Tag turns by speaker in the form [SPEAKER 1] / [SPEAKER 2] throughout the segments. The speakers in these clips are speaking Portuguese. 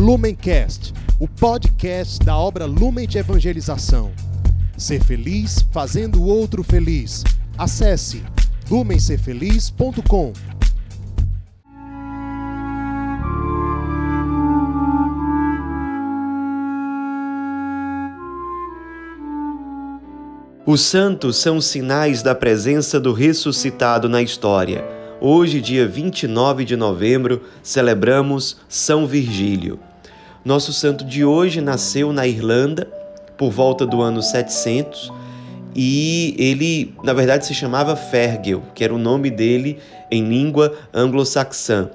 [SPEAKER 1] Lumencast, o podcast da obra Lumen de Evangelização. Ser feliz fazendo o outro feliz. Acesse lumencerfeliz.com.
[SPEAKER 2] Os santos são sinais da presença do ressuscitado na história. Hoje, dia 29 de novembro, celebramos São Virgílio. Nosso santo de hoje nasceu na Irlanda por volta do ano 700 e ele, na verdade, se chamava Fergel, que era o nome dele em língua anglo-saxã.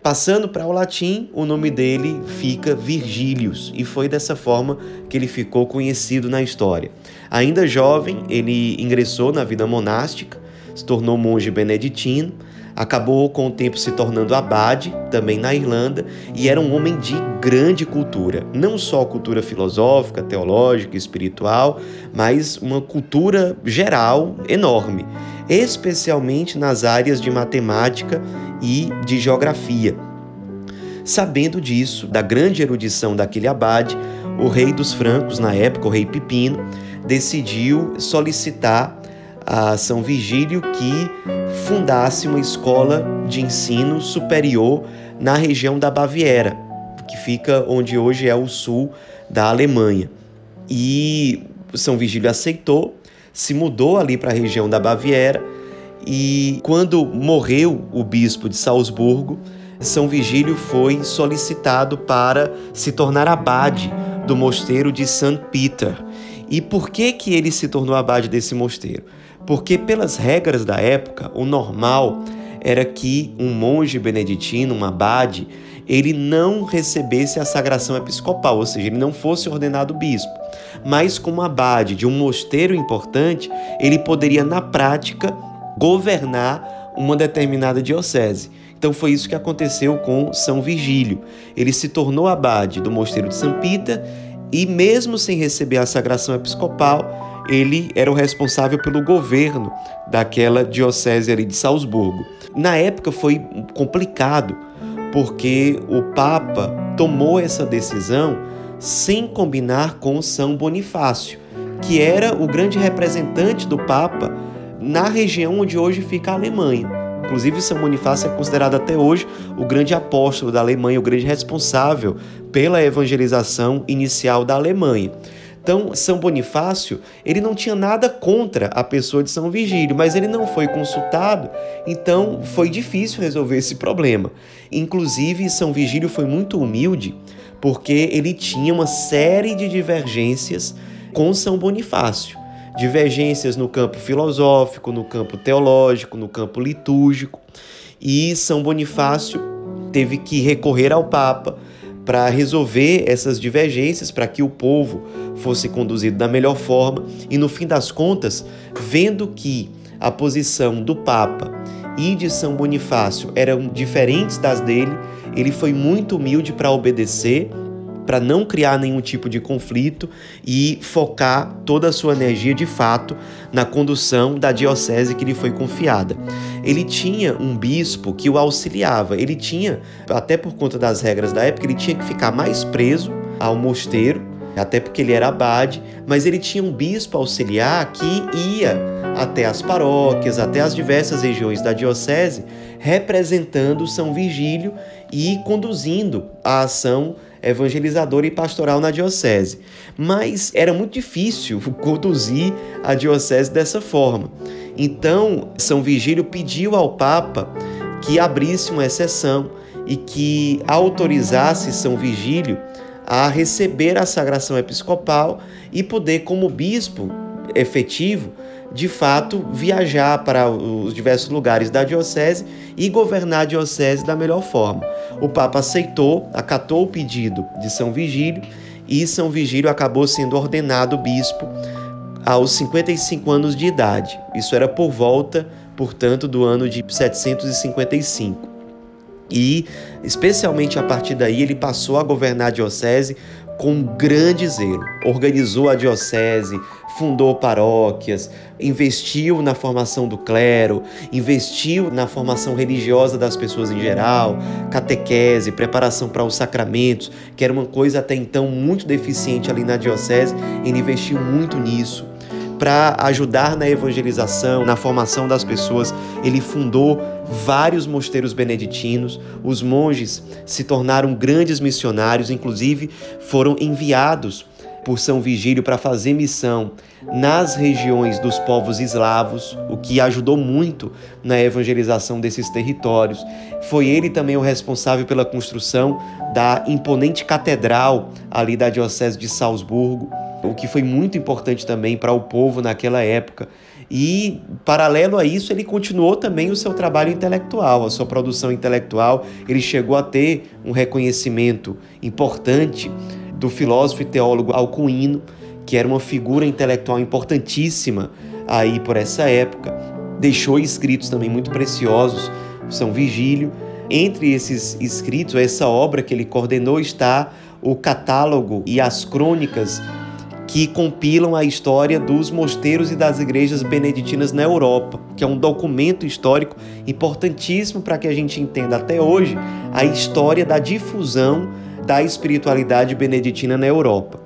[SPEAKER 2] Passando para o latim, o nome dele fica Virgílius e foi dessa forma que ele ficou conhecido na história. Ainda jovem, ele ingressou na vida monástica, se tornou monge beneditino, acabou com o tempo se tornando abade, também na Irlanda, e era um homem de grande cultura, não só cultura filosófica, teológica, espiritual, mas uma cultura geral enorme, especialmente nas áreas de matemática e de geografia. Sabendo disso, da grande erudição daquele abade, o rei dos francos, na época, o rei Pipino, decidiu solicitar a São Vigílio que fundasse uma escola de ensino superior na região da Baviera, que fica onde hoje é o sul da Alemanha. E São Vigílio aceitou, se mudou ali para a região da Baviera e quando morreu o bispo de Salzburgo, São Vigílio foi solicitado para se tornar abade do mosteiro de St. Peter. E por que que ele se tornou abade desse mosteiro? Porque pelas regras da época, o normal era que um monge beneditino, um abade, ele não recebesse a sagração episcopal, ou seja, ele não fosse ordenado bispo. Mas como abade de um mosteiro importante, ele poderia na prática governar uma determinada diocese. Então foi isso que aconteceu com São Vigílio. Ele se tornou abade do mosteiro de São Pita e mesmo sem receber a sagração episcopal, ele era o responsável pelo governo daquela diocese ali de Salzburgo. Na época foi complicado, porque o Papa tomou essa decisão sem combinar com São Bonifácio, que era o grande representante do Papa na região onde hoje fica a Alemanha. Inclusive, São Bonifácio é considerado até hoje o grande apóstolo da Alemanha, o grande responsável pela evangelização inicial da Alemanha. Então, São Bonifácio, ele não tinha nada contra a pessoa de São Vigílio, mas ele não foi consultado, então foi difícil resolver esse problema. Inclusive, São Vigílio foi muito humilde, porque ele tinha uma série de divergências com São Bonifácio divergências no campo filosófico, no campo teológico, no campo litúrgico. E São Bonifácio teve que recorrer ao Papa para resolver essas divergências, para que o povo fosse conduzido da melhor forma. E no fim das contas, vendo que a posição do Papa e de São Bonifácio eram diferentes das dele, ele foi muito humilde para obedecer para não criar nenhum tipo de conflito e focar toda a sua energia de fato na condução da diocese que lhe foi confiada. Ele tinha um bispo que o auxiliava, ele tinha, até por conta das regras da época, ele tinha que ficar mais preso ao mosteiro, até porque ele era abade, mas ele tinha um bispo auxiliar que ia até as paróquias, até as diversas regiões da diocese, representando São Virgílio e conduzindo a ação evangelizadora e pastoral na diocese. Mas era muito difícil conduzir a diocese dessa forma. Então, São Vigílio pediu ao Papa que abrisse uma exceção e que autorizasse São Vigílio a receber a sagração episcopal e poder, como bispo efetivo, de fato viajar para os diversos lugares da diocese e governar a diocese da melhor forma. O Papa aceitou, acatou o pedido de São Vigílio e São Vigílio acabou sendo ordenado bispo aos 55 anos de idade. Isso era por volta, portanto, do ano de 755. E, especialmente a partir daí, ele passou a governar a diocese com grande zelo. Organizou a diocese, fundou paróquias, investiu na formação do clero, investiu na formação religiosa das pessoas em geral, catequese, preparação para os sacramentos, que era uma coisa até então muito deficiente ali na diocese, ele investiu muito nisso para ajudar na evangelização, na formação das pessoas. Ele fundou vários mosteiros beneditinos. Os monges se tornaram grandes missionários, inclusive foram enviados por São Vigílio para fazer missão nas regiões dos povos eslavos, o que ajudou muito na evangelização desses territórios. Foi ele também o responsável pela construção da imponente catedral ali da Diocese de Salzburgo, o que foi muito importante também para o povo naquela época. E, paralelo a isso, ele continuou também o seu trabalho intelectual, a sua produção intelectual. Ele chegou a ter um reconhecimento importante do filósofo e teólogo Alcuino, que era uma figura intelectual importantíssima aí por essa época. Deixou escritos também muito preciosos, São Vigílio. Entre esses escritos, essa obra que ele coordenou está o catálogo e as crônicas que compilam a história dos mosteiros e das igrejas beneditinas na Europa, que é um documento histórico importantíssimo para que a gente entenda até hoje a história da difusão da espiritualidade beneditina na Europa.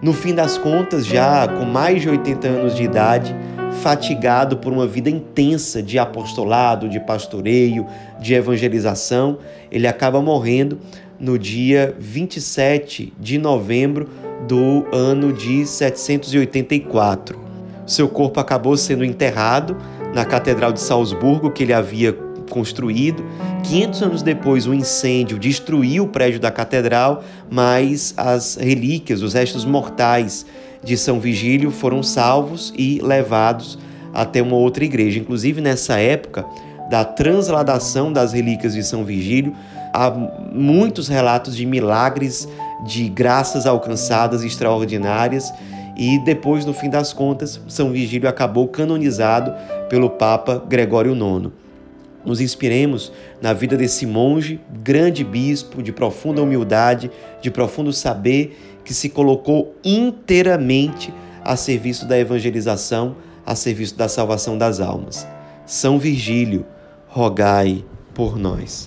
[SPEAKER 2] No fim das contas, já com mais de 80 anos de idade, fatigado por uma vida intensa de apostolado, de pastoreio, de evangelização, ele acaba morrendo no dia 27 de novembro do ano de 784. Seu corpo acabou sendo enterrado na Catedral de Salzburgo, que ele havia construído. 500 anos depois, o um incêndio destruiu o prédio da catedral, mas as relíquias, os restos mortais de São Vigílio foram salvos e levados até uma outra igreja. Inclusive, nessa época da transladação das relíquias de São Vigílio, há muitos relatos de milagres, de graças alcançadas extraordinárias. E depois, no fim das contas, São Vigílio acabou canonizado pelo Papa Gregório IX nos inspiremos na vida desse monge, grande bispo, de profunda humildade, de profundo saber, que se colocou inteiramente a serviço da evangelização, a serviço da salvação das almas. São Virgílio, rogai por nós.